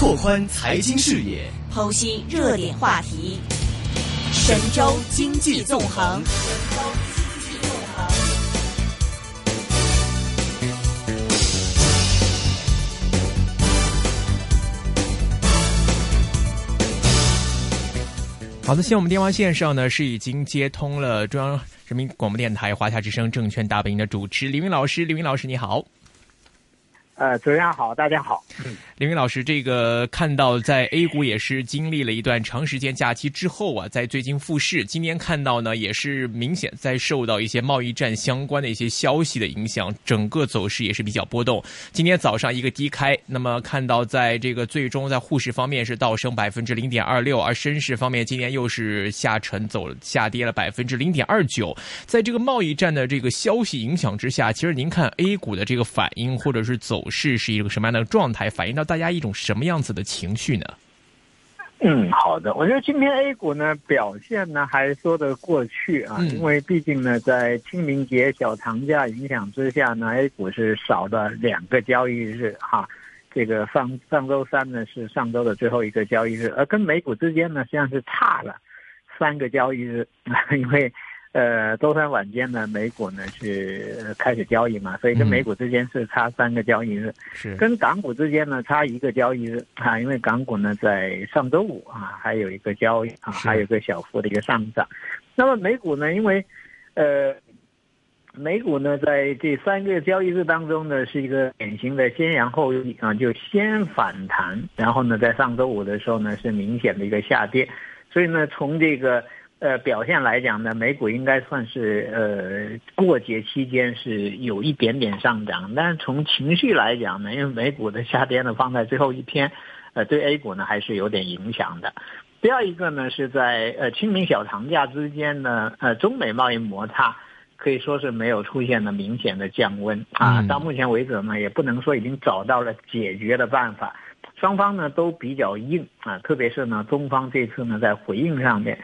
拓宽财经视野，剖析热点话题，神州经济纵横。好的，现在我们电话线上呢是已经接通了中央人民广播电台华夏之声证券大本营的主持李云老师，李云老师你好。呃，主持人好，大家好。林云老师，这个看到在 A 股也是经历了一段长时间假期之后啊，在最近复市，今天看到呢也是明显在受到一些贸易战相关的一些消息的影响，整个走势也是比较波动。今天早上一个低开，那么看到在这个最终在沪市方面是倒升百分之零点二六，而深市方面今天又是下沉走下跌了百分之零点二九。在这个贸易战的这个消息影响之下，其实您看 A 股的这个反应或者是走。是是一个什么样的状态？反映到大家一种什么样子的情绪呢？嗯，好的，我觉得今天 A 股呢表现呢还说得过去啊，因为毕竟呢在清明节小长假影响之下呢，A 股是少了两个交易日哈。这个上上周三呢是上周的最后一个交易日，而跟美股之间呢实际上是差了三个交易日，因为。呃，周三晚间呢，美股呢是开始交易嘛，所以跟美股之间是差三个交易日，是跟港股之间呢差一个交易日啊，因为港股呢在上周五啊还有一个交易啊，还有个小幅的一个上涨。那么美股呢，因为呃，美股呢在这三个交易日当中呢是一个典型的先扬后抑啊，就先反弹，然后呢在上周五的时候呢是明显的一个下跌，所以呢从这个。呃，表现来讲呢，美股应该算是呃过节期间是有一点点上涨，但是从情绪来讲呢，因为美股的下跌呢放在最后一天，呃，对 A 股呢还是有点影响的。第二一个呢是在呃清明小长假之间呢，呃，中美贸易摩擦可以说是没有出现了明显的降温啊，到目前为止呢也不能说已经找到了解决的办法，双方呢都比较硬啊，特别是呢中方这次呢在回应上面。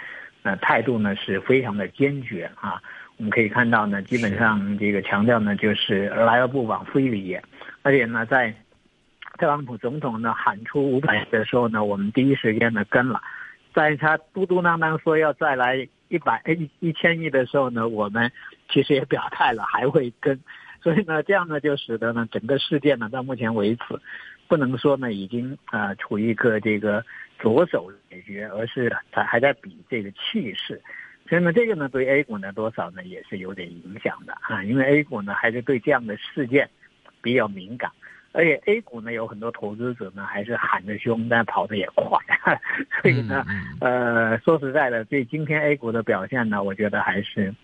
那态度呢是非常的坚决啊！我们可以看到呢，基本上这个强调呢就是来而不往非礼，而且呢，在特朗普总统呢喊出五百亿的时候呢，我们第一时间呢跟了；在他嘟嘟囔囔说要再来一百一一千亿的时候呢，我们其实也表态了还会跟。所以呢，这样呢就使得呢整个事件呢到目前为止，不能说呢已经啊处于一个这个。着手解决，而是他还在比这个气势，所以呢，这个呢对 A 股呢多少呢也是有点影响的啊，因为 A 股呢还是对这样的事件比较敏感，而且 A 股呢有很多投资者呢还是喊着凶，但跑得也快，所以呢，呃，说实在的，对今天 A 股的表现呢，我觉得还是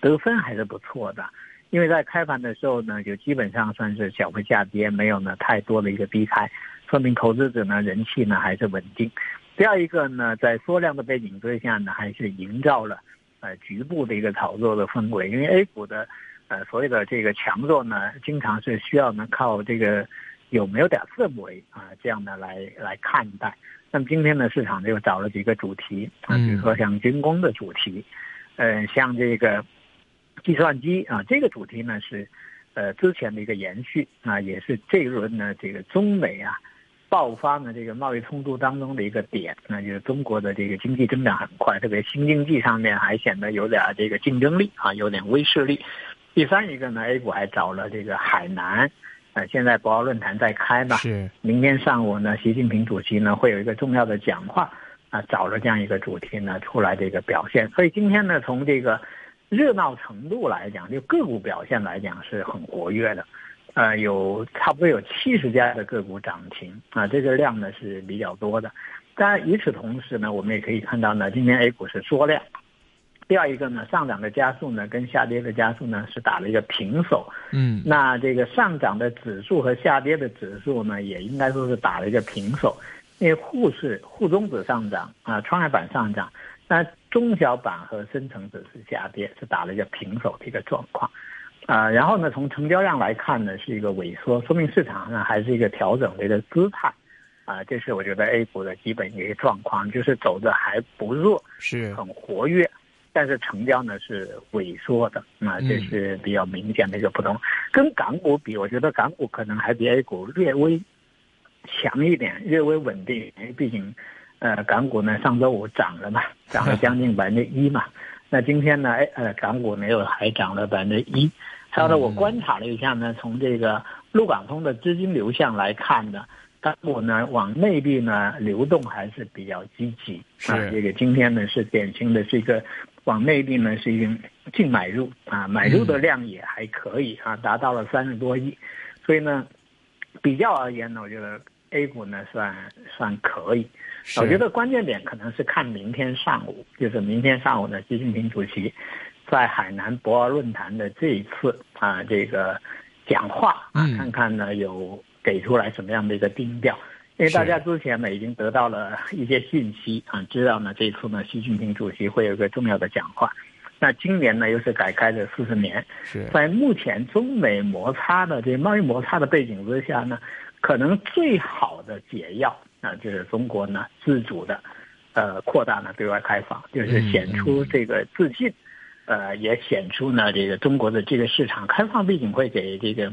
得分还是不错的，因为在开盘的时候呢，就基本上算是小幅下跌，没有呢太多的一个低开。说明投资者呢人气呢还是稳定。第二一个呢，在缩量的背景之下呢，还是营造了呃局部的一个炒作的氛围。因为 A 股的呃所谓的这个强弱呢，经常是需要呢靠这个有没有点氛围啊这样的来来看待。那么今天呢，市场又找了几个主题啊，比如说像军工的主题，呃，像这个计算机啊，这个主题呢是呃之前的一个延续啊，也是这一轮呢这个中美啊。爆发呢，这个贸易冲突当中的一个点，那就是中国的这个经济增长很快，特别新经济上面还显得有点这个竞争力啊，有点威慑力。第三一个呢，A 股还找了这个海南，呃，现在博鳌论坛在开嘛，是。明天上午呢，习近平主席呢会有一个重要的讲话，啊，找了这样一个主题呢出来这个表现。所以今天呢，从这个热闹程度来讲，就个股表现来讲是很活跃的。呃，有差不多有七十家的个股涨停啊，这个量呢是比较多的。当然，与此同时呢，我们也可以看到呢，今天 A 股是缩量。第二一个呢，上涨的加速呢跟下跌的加速呢是打了一个平手。嗯，那这个上涨的指数和下跌的指数呢，也应该说是打了一个平手。因为沪市沪中指上涨啊，创业板上涨，那中小板和深成指是下跌，是打了一个平手的一个状况。啊，然后呢，从成交量来看呢，是一个萎缩，说明市场呢还是一个调整的一个姿态，啊，这是我觉得 A 股的基本一个状况，就是走的还不弱，是很活跃，但是成交呢是萎缩的，啊，这是比较明显的一个不同。跟港股比，我觉得港股可能还比 A 股略微强一点，略微稳定。因为毕竟，呃，港股呢上周五涨了嘛，涨了将近 百分之一嘛。那今天呢，哎，呃，港股呢又还涨了百分之一。还有呢，我观察了一下呢，从这个陆港通的资金流向来看呢，港股呢往内地呢流动还是比较积极。啊，这个今天呢是典型的是一个往内地呢是一个净买入啊，买入的量也还可以啊，达到了三十多亿。所以呢，比较而言呢，我觉得 A 股呢算算可以。我觉得关键点可能是看明天上午，就是明天上午呢，习近平主席在海南博鳌论坛的这一次啊这个讲话啊，看看呢有给出来什么样的一个定调。因为大家之前呢已经得到了一些信息啊，知道呢这次呢习近平主席会有一个重要的讲话。那今年呢又是改开的四十年，在目前中美摩擦的这贸易摩擦的背景之下呢，可能最好的解药啊就是中国呢自主的，呃扩大呢对外开放，就是显出这个自信，呃也显出呢这个中国的这个市场开放，背景会给这个。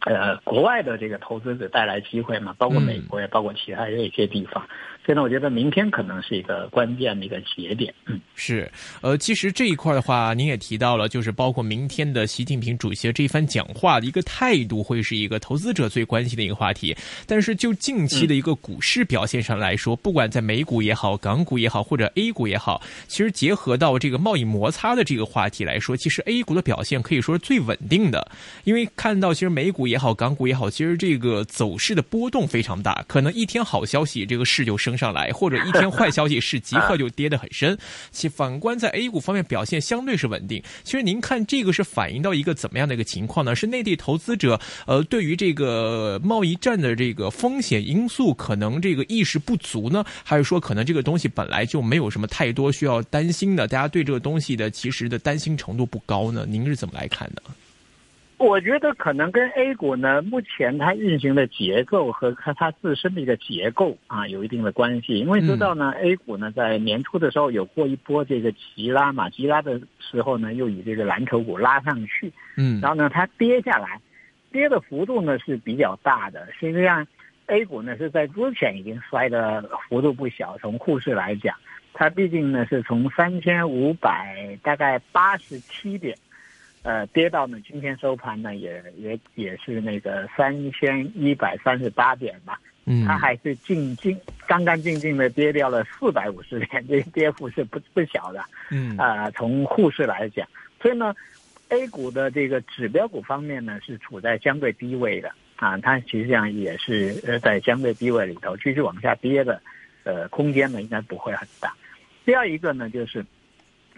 呃，国外的这个投资者带来机会嘛，包括美国也包括其他的一些地方，所以呢，我觉得明天可能是一个关键的一个节点。嗯，是，呃，其实这一块的话，您也提到了，就是包括明天的习近平主席这一番讲话的一个态度，会是一个投资者最关心的一个话题。但是就近期的一个股市表现上来说，不管在美股也好，港股也好，或者 A 股也好，其实结合到这个贸易摩擦的这个话题来说，其实 A 股的表现可以说是最稳定的，因为看到其实美股。也好，港股也好，其实这个走势的波动非常大，可能一天好消息，这个市就升上来，或者一天坏消息，是即刻就跌得很深。其反观在 A 股方面表现相对是稳定。其实您看这个是反映到一个怎么样的一个情况呢？是内地投资者呃对于这个贸易战的这个风险因素可能这个意识不足呢，还是说可能这个东西本来就没有什么太多需要担心的？大家对这个东西的其实的担心程度不高呢？您是怎么来看的？我觉得可能跟 A 股呢，目前它运行的结构和它它自身的一个结构啊，有一定的关系。因为知道呢，A 股呢在年初的时候有过一波这个急拉嘛，急拉的时候呢，又以这个蓝筹股拉上去，嗯，然后呢它跌下来，跌的幅度呢是比较大的。实际上，A 股呢是在之前已经摔的幅度不小。从沪市来讲，它毕竟呢是从三千五百大概八十七点。呃，跌到呢，今天收盘呢，也也也是那个三千一百三十八点吧，嗯，它还是静静干干净净的跌掉了四百五十点，这跌幅是不不小的，嗯，啊，从沪市来讲，所以呢，A 股的这个指标股方面呢，是处在相对低位的，啊，它实际上也是呃在相对低位里头继续往下跌的，呃，空间呢应该不会很大。第二一个呢就是。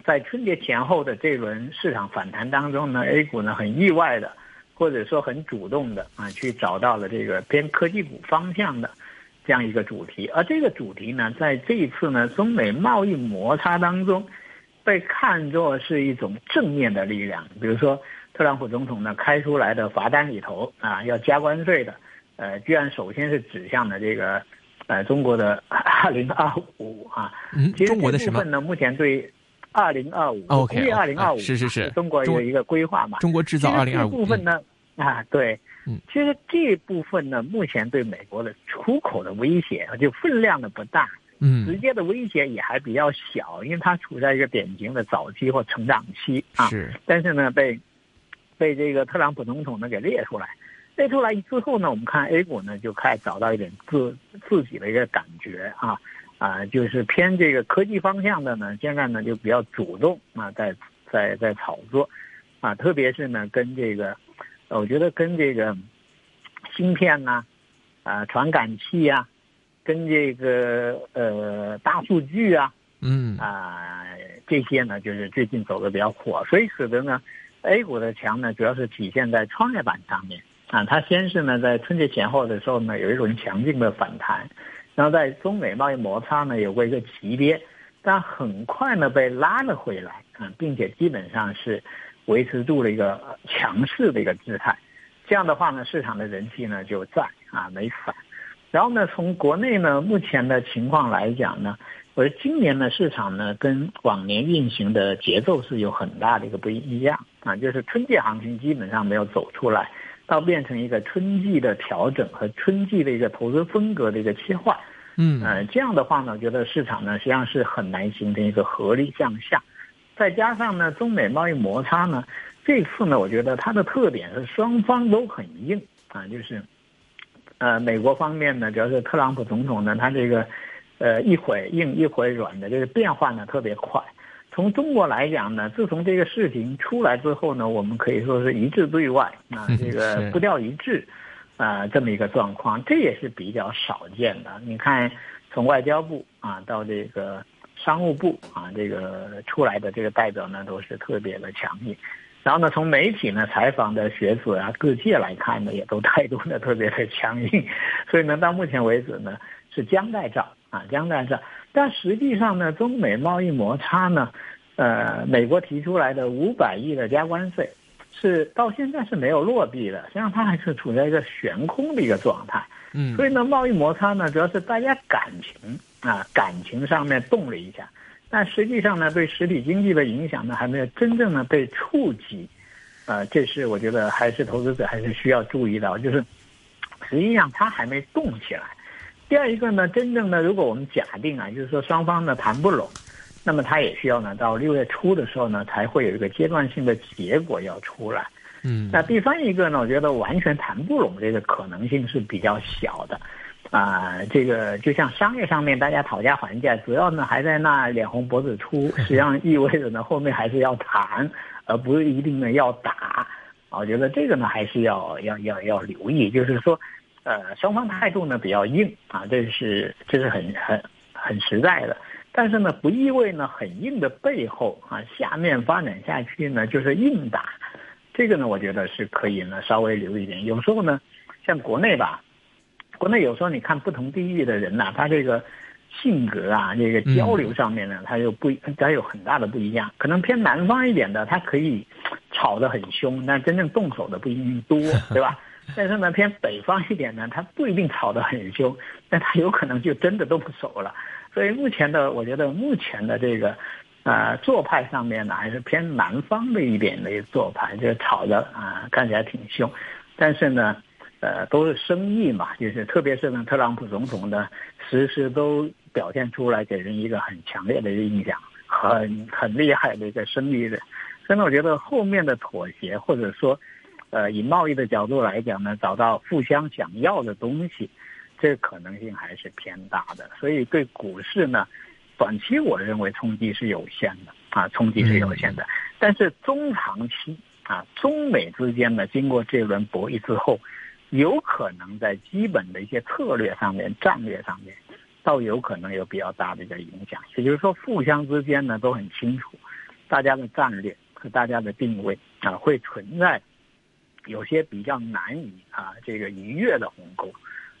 在春节前后的这轮市场反弹当中呢，A 股呢很意外的，或者说很主动的啊，去找到了这个偏科技股方向的这样一个主题。而这个主题呢，在这一次呢中美贸易摩擦当中，被看作是一种正面的力量。比如说，特朗普总统呢开出来的罚单里头啊，要加关税的，呃，居然首先是指向了这个呃中国的二零二五啊。嗯，中国的部分呢，目前对。二零二五，工业二零二五是是是，中国有一个规划嘛？中国制造二零二五部分呢？啊，对，嗯，其实这部分呢，目前对美国的出口的威胁就分量的不大，嗯，直接的威胁也还比较小，因为它处在一个典型的早期或成长期啊。是，但是呢，被被这个特朗普总统呢给列出来，列出来之后呢，我们看 A 股呢就开始找到一点自自己的一个感觉啊。啊，就是偏这个科技方向的呢，现在呢就比较主动啊，在在在炒作，啊，特别是呢跟这个，我觉得跟这个芯片呐，啊，传感器啊，跟这个呃大数据啊，嗯啊这些呢，就是最近走的比较火，所以使得呢 A 股的强呢，主要是体现在创业板上面啊，它先是呢在春节前后的时候呢，有一种强劲的反弹。然后在中美贸易摩擦呢有过一个急跌，但很快呢被拉了回来啊，并且基本上是维持住了一个强势的一个姿态。这样的话呢，市场的人气呢就在啊没反。然后呢，从国内呢目前的情况来讲呢，我觉得今年的市场呢跟往年运行的节奏是有很大的一个不一样啊，就是春季行情基本上没有走出来，到变成一个春季的调整和春季的一个投资风格的一个切换。嗯，呃，这样的话呢，我觉得市场呢实际上是很难形成一个合力向下。再加上呢，中美贸易摩擦呢，这次呢，我觉得它的特点是双方都很硬啊，就是，呃，美国方面呢，主要是特朗普总统呢，他这个，呃，一会硬一会软的这个变化呢特别快。从中国来讲呢，自从这个事情出来之后呢，我们可以说是一致对外啊，这个步调一致。啊，这么一个状况，这也是比较少见的。你看，从外交部啊到这个商务部啊，这个出来的这个代表呢，都是特别的强硬。然后呢，从媒体呢采访的学者啊，各界来看呢，也都态度呢特别的 强硬。所以呢，到目前为止呢，是将在这啊，将在这。但实际上呢，中美贸易摩擦呢，呃，美国提出来的五百亿的加关税。是到现在是没有落地的，实际上它还是处在一个悬空的一个状态。嗯，所以呢，贸易摩擦呢，主要是大家感情啊，感情上面动了一下，但实际上呢，对实体经济的影响呢，还没有真正的被触及。呃，这是我觉得还是投资者还是需要注意到，就是实际上它还没动起来。第二一个呢，真正的如果我们假定啊，就是说双方呢谈不拢。那么它也需要呢，到六月初的时候呢，才会有一个阶段性的结果要出来。嗯，那第三一个呢，我觉得完全谈不拢这个可能性是比较小的。啊，这个就像商业上面大家讨价还价，主要呢还在那脸红脖子粗，实际上意味着呢后面还是要谈，而不是一定呢要打。我觉得这个呢还是要要要要留意，就是说，呃，双方态度呢比较硬啊，这是这是很很很实在的。但是呢，不意味呢很硬的背后啊，下面发展下去呢就是硬打，这个呢，我觉得是可以呢稍微留一点。有时候呢，像国内吧，国内有时候你看不同地域的人呐，他这个性格啊，这个交流上面呢，他又不，他有很大的不一样。可能偏南方一点的，他可以吵得很凶，但真正动手的不一定多，对吧？但是呢，偏北方一点呢，他不一定吵得很凶，但他有可能就真的动手了。所以目前的，我觉得目前的这个，呃，做派上面呢，还是偏南方的一点的做派，就是吵的啊，看起来挺凶，但是呢，呃，都是生意嘛，就是特别是呢，特朗普总统呢，时时都表现出来给人一个很强烈的印象，很很厉害的一个生意人。所以呢，我觉得后面的妥协，或者说，呃，以贸易的角度来讲呢，找到互相想要的东西。这个可能性还是偏大的，所以对股市呢，短期我认为冲击是有限的啊，冲击是有限的。但是中长期啊，中美之间呢，经过这轮博弈之后，有可能在基本的一些策略上面、战略上面，倒有可能有比较大的一个影响。也就是说，互相之间呢都很清楚，大家的战略和大家的定位啊，会存在有些比较难以啊这个逾越的鸿沟。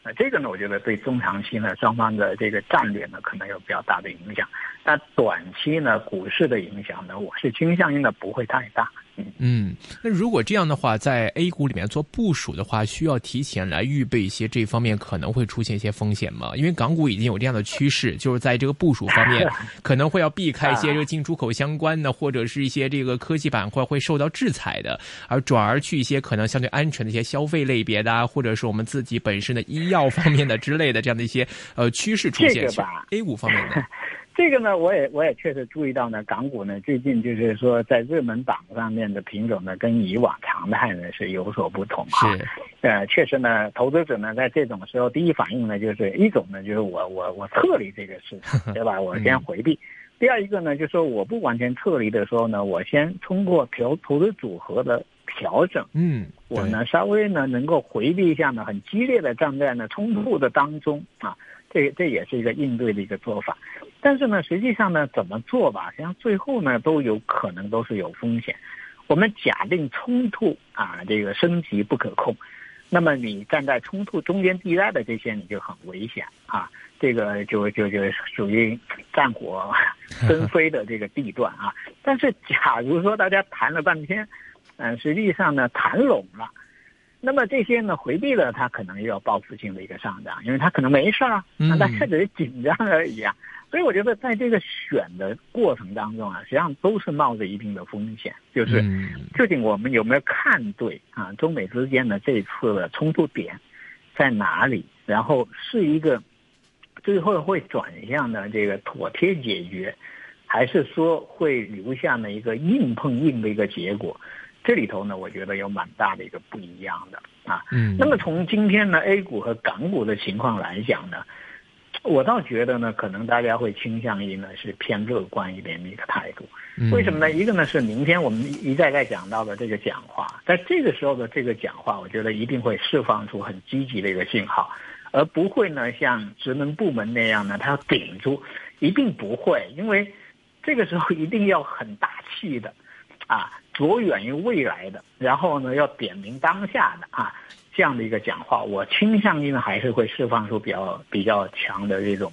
那这个呢，我觉得对中长期呢，双方的这个战略呢，可能有比较大的影响。那短期呢，股市的影响呢，我是倾向于呢不会太大。嗯，那如果这样的话，在 A 股里面做部署的话，需要提前来预备一些这方面可能会出现一些风险吗？因为港股已经有这样的趋势，就是在这个部署方面 可能会要避开一些这个进出口相关的，或者是一些这个科技板块会受到制裁的，而转而去一些可能相对安全的一些消费类别的，或者是我们自己本身的医药方面的之类的这样的一些呃趋势出现。A 股方面的。这个呢，我也我也确实注意到呢，港股呢最近就是说在热门榜上面的品种呢，跟以往常态呢是有所不同啊。是，呃，确实呢，投资者呢在这种时候第一反应呢就是一种呢就是我我我撤离这个市场，对吧？我先回避。第二一个呢，就是说我不完全撤离的时候呢，我先通过调投资组合的调整，嗯，我呢稍微呢能够回避一下呢很激烈的站在呢冲突的当中啊。这这也是一个应对的一个做法，但是呢，实际上呢，怎么做吧，实际上最后呢，都有可能都是有风险。我们假定冲突啊，这个升级不可控，那么你站在冲突中间地带的这些，你就很危险啊，这个就就就属于战火 纷飞的这个地段啊。但是，假如说大家谈了半天，嗯，实际上呢，谈拢了。那么这些呢回避了，它可能又要报复性的一个上涨，因为它可能没事儿啊，那它只是紧张而已啊。所以我觉得在这个选的过程当中啊，实际上都是冒着一定的风险，就是究竟我们有没有看对啊？中美之间的这次的冲突点在哪里？然后是一个最后会转向的这个妥帖解决，还是说会留下呢一个硬碰硬的一个结果？这里头呢，我觉得有蛮大的一个不一样的啊。嗯。那么从今天呢 A 股和港股的情况来讲呢，我倒觉得呢，可能大家会倾向于呢是偏乐观一点的一个态度。为什么呢？一个呢是明天我们一再再讲到的这个讲话，在这个时候的这个讲话，我觉得一定会释放出很积极的一个信号，而不会呢像职能部门那样呢，他要顶住，一定不会，因为这个时候一定要很大气的啊。着眼于未来的，然后呢，要点明当下的啊，这样的一个讲话，我倾向于呢还是会释放出比较比较强的这种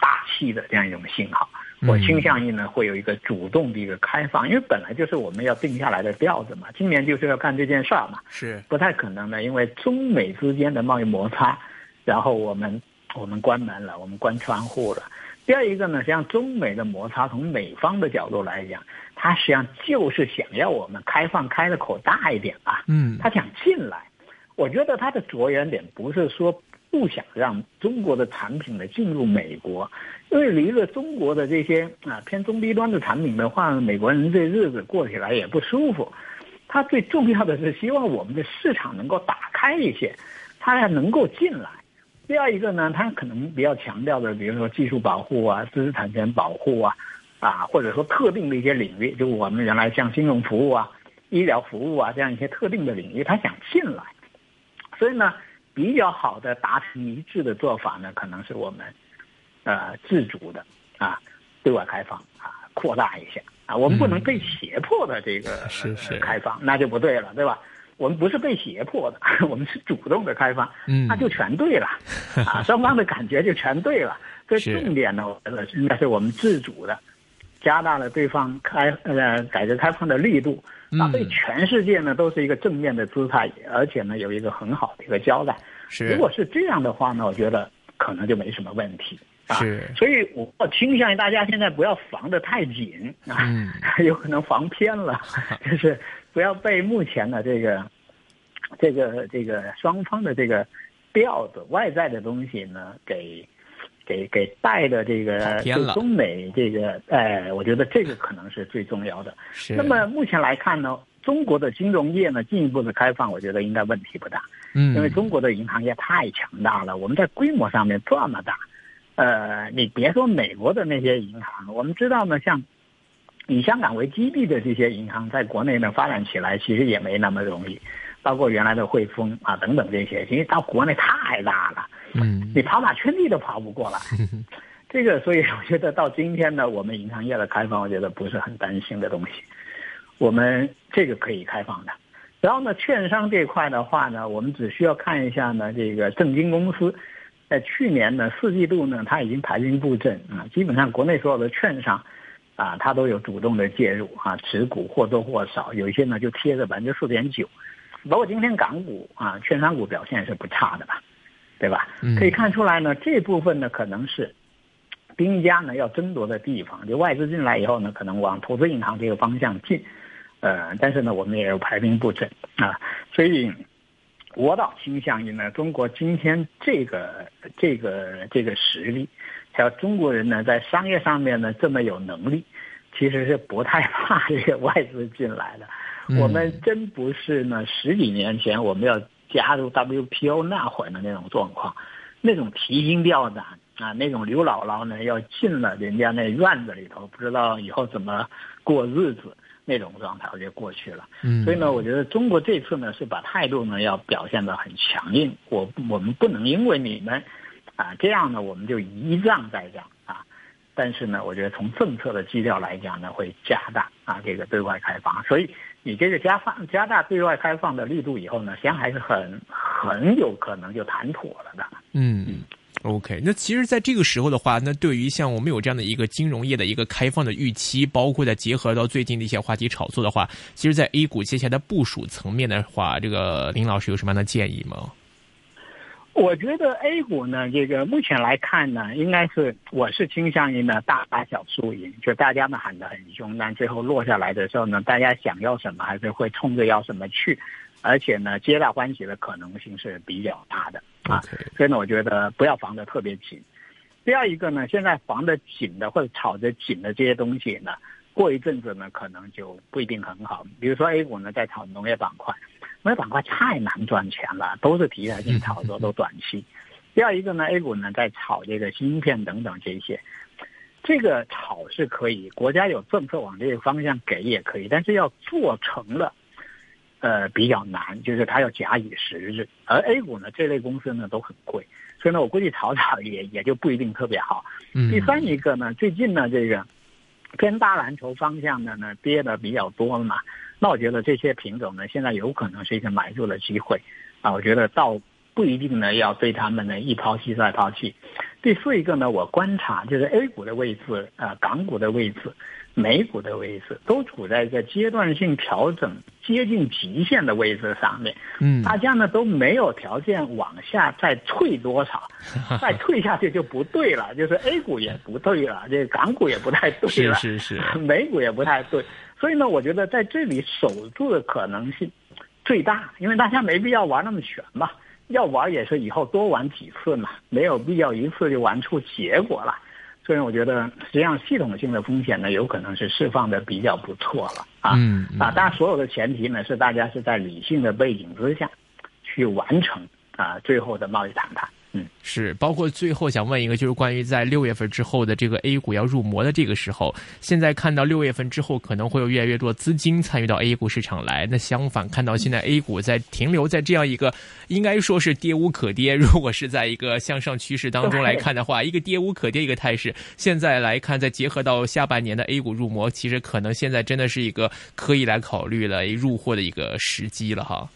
大气的这样一种信号。我倾向于呢会有一个主动的一个开放，因为本来就是我们要定下来的调子嘛。今年就是要干这件事儿嘛，是不太可能的，因为中美之间的贸易摩擦，然后我们我们关门了，我们关窗户了。第二一个呢，实际上中美的摩擦，从美方的角度来讲，他实际上就是想要我们开放开的口大一点啊，嗯，他想进来。我觉得他的着眼点不是说不想让中国的产品呢进入美国，因为离了中国的这些啊偏中低端的产品的话，美国人这日子过起来也不舒服。他最重要的是希望我们的市场能够打开一些，他要能够进来。第二一个呢，他可能比较强调的，比如说技术保护啊、知识产权保护啊，啊，或者说特定的一些领域，就我们原来像金融服务啊、医疗服务啊这样一些特定的领域，他想进来。所以呢，比较好的达成一致的做法呢，可能是我们呃自主的啊对外开放啊扩大一下啊，我们不能被胁迫的这个是是开放，那就不对了，对吧？我们不是被胁迫的，我们是主动的开放，那就全对了，啊，双方的感觉就全对了。所以重点呢，我觉得应该是我们自主的，加大了对方开呃改革开放的力度，啊，对全世界呢都是一个正面的姿态，而且呢有一个很好的一个交代。是，如果是这样的话呢，我觉得可能就没什么问题。是，所以我倾向于大家现在不要防得太紧啊，有可能防偏了，就是不要被目前的这个。这个这个双方的这个调子，外在的东西呢，给给给带的这个中美这个，哎，我觉得这个可能是最重要的。那么目前来看呢，中国的金融业呢进一步的开放，我觉得应该问题不大。嗯，因为中国的银行业太强大了，我们在规模上面这么大，呃，你别说美国的那些银行，我们知道呢，像以香港为基地的这些银行，在国内呢发展起来，其实也没那么容易。包括原来的汇丰啊等等这些，因为到国内太大了，嗯，你跑马圈地都跑不过来。这个，所以我觉得到今天呢，我们银行业的开放，我觉得不是很担心的东西。我们这个可以开放的。然后呢，券商这块的话呢，我们只需要看一下呢，这个证金公司在去年呢四季度呢，它已经排兵布阵啊，基本上国内所有的券商啊，它都有主动的介入啊，持股或多或少，有一些呢就贴着百分之四点九。包括今天港股啊，券商股表现是不差的吧，对吧？可以看出来呢，这部分呢可能是兵家呢要争夺的地方。就外资进来以后呢，可能往投资银行这个方向进，呃，但是呢，我们也有排兵布阵啊。所以，我倒倾向于呢，中国今天这个这个这个实力，还有中国人呢在商业上面呢这么有能力，其实是不太 怕这个外资进来的。我们真不是呢，十几年前我们要加入 WPO 那会儿的那种状况，那种提心吊胆啊，那种刘姥姥呢要进了人家那院子里头，不知道以后怎么过日子那种状态，我就过去了。嗯，所以呢，我觉得中国这次呢是把态度呢要表现得很强硬，我我们不能因为你们啊这样呢，我们就一仗再仗啊。但是呢，我觉得从政策的基调来讲呢，会加大啊这个对外开放，所以。你这个加放加大对外开放的力度以后呢，实际上还是很很有可能就谈妥了的。嗯。OK，那其实，在这个时候的话，那对于像我们有这样的一个金融业的一个开放的预期，包括再结合到最近的一些话题炒作的话，其实，在 A 股接下来的部署层面的话，这个林老师有什么样的建议吗？我觉得 A 股呢，这个目前来看呢，应该是我是倾向于呢大打小输赢，就大家呢喊得很凶，但最后落下来的时候呢，大家想要什么还是会冲着要什么去，而且呢，皆大欢喜的可能性是比较大的啊。所以呢，我觉得不要防得特别紧。第二一个呢，现在防得紧的或者炒得紧的这些东西呢，过一阵子呢，可能就不一定很好。比如说 A 股呢，在炒农业板块。农业板块太难赚钱了，都是题材性炒作，都短期。第二一个呢，A 股呢在炒这个芯片等等这些，这个炒是可以，国家有政策往这个方向给也可以，但是要做成了，呃比较难，就是它要假以时日。而 A 股呢这类公司呢都很贵，所以呢我估计炒炒也也就不一定特别好。第三一个呢，最近呢这个偏大蓝筹方向的呢跌的比较多了嘛。那我觉得这些品种呢，现在有可能是一个买入的机会，啊，我觉得倒不一定呢要对他们呢一抛弃再抛弃。第四一个呢，我观察就是 A 股的位置，呃，港股的位置，美股的位置，都处在一个阶段性调整接近极限的位置上面。嗯，大家呢都没有条件往下再退多少，再退下去就不对了，就是 A 股也不对了，这港股也不太对了，是是是，美股也不太对。所以呢，我觉得在这里守住的可能性最大，因为大家没必要玩那么悬嘛，要玩也是以后多玩几次嘛，没有必要一次就玩出结果了。所以我觉得，实际上系统性的风险呢，有可能是释放的比较不错了啊啊！当然，所有的前提呢，是大家是在理性的背景之下去完成啊最后的贸易谈判。嗯，是，包括最后想问一个，就是关于在六月份之后的这个 A 股要入魔的这个时候，现在看到六月份之后可能会有越来越多资金参与到 A 股市场来，那相反看到现在 A 股在停留在这样一个应该说是跌无可跌，如果是在一个向上趋势当中来 看的话，一个跌无可跌一个态势，现在来看再结合到下半年的 A 股入魔，其实可能现在真的是一个可以来考虑了入货的一个时机了哈。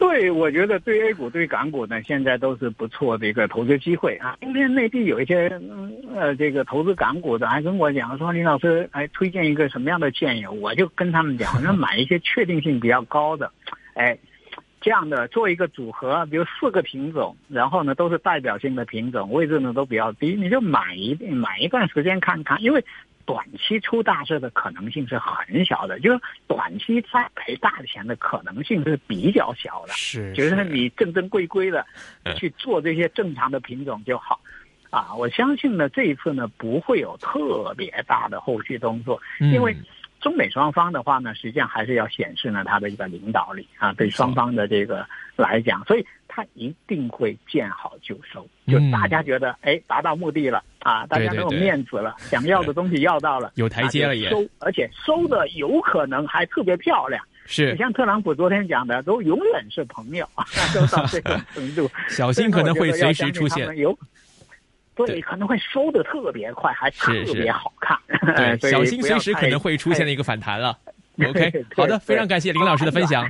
对，我觉得对 A 股、对港股呢，现在都是不错的一个投资机会啊。今天内地有一些呃，这个投资港股的，还跟我讲说，林老师还推荐一个什么样的建议？我就跟他们讲，那买一些确定性比较高的，哎，这样的做一个组合，比如四个品种，然后呢都是代表性的品种，位置呢都比较低，你就买一买一段时间看看，因为。短期出大事的可能性是很小的，就是短期再赔大钱的可能性是比较小的。是，就是你正正规规的去做这些正常的品种就好。啊，我相信呢，这一次呢不会有特别大的后续动作，因为中美双方的话呢，实际上还是要显示呢他的一个领导力啊，对双方的这个来讲，所以。他一定会见好就收，就大家觉得哎达到目的了啊，大家都有面子了，想要的东西要到了，有台阶了也收，而且收的有可能还特别漂亮。是，你像特朗普昨天讲的，都永远是朋友啊，都到这个程度，小心可能会随时出现。有，对，可能会收的特别快，还特别好看。对，小心随时可能会出现的一个反弹了。OK，好的，非常感谢林老师的分享。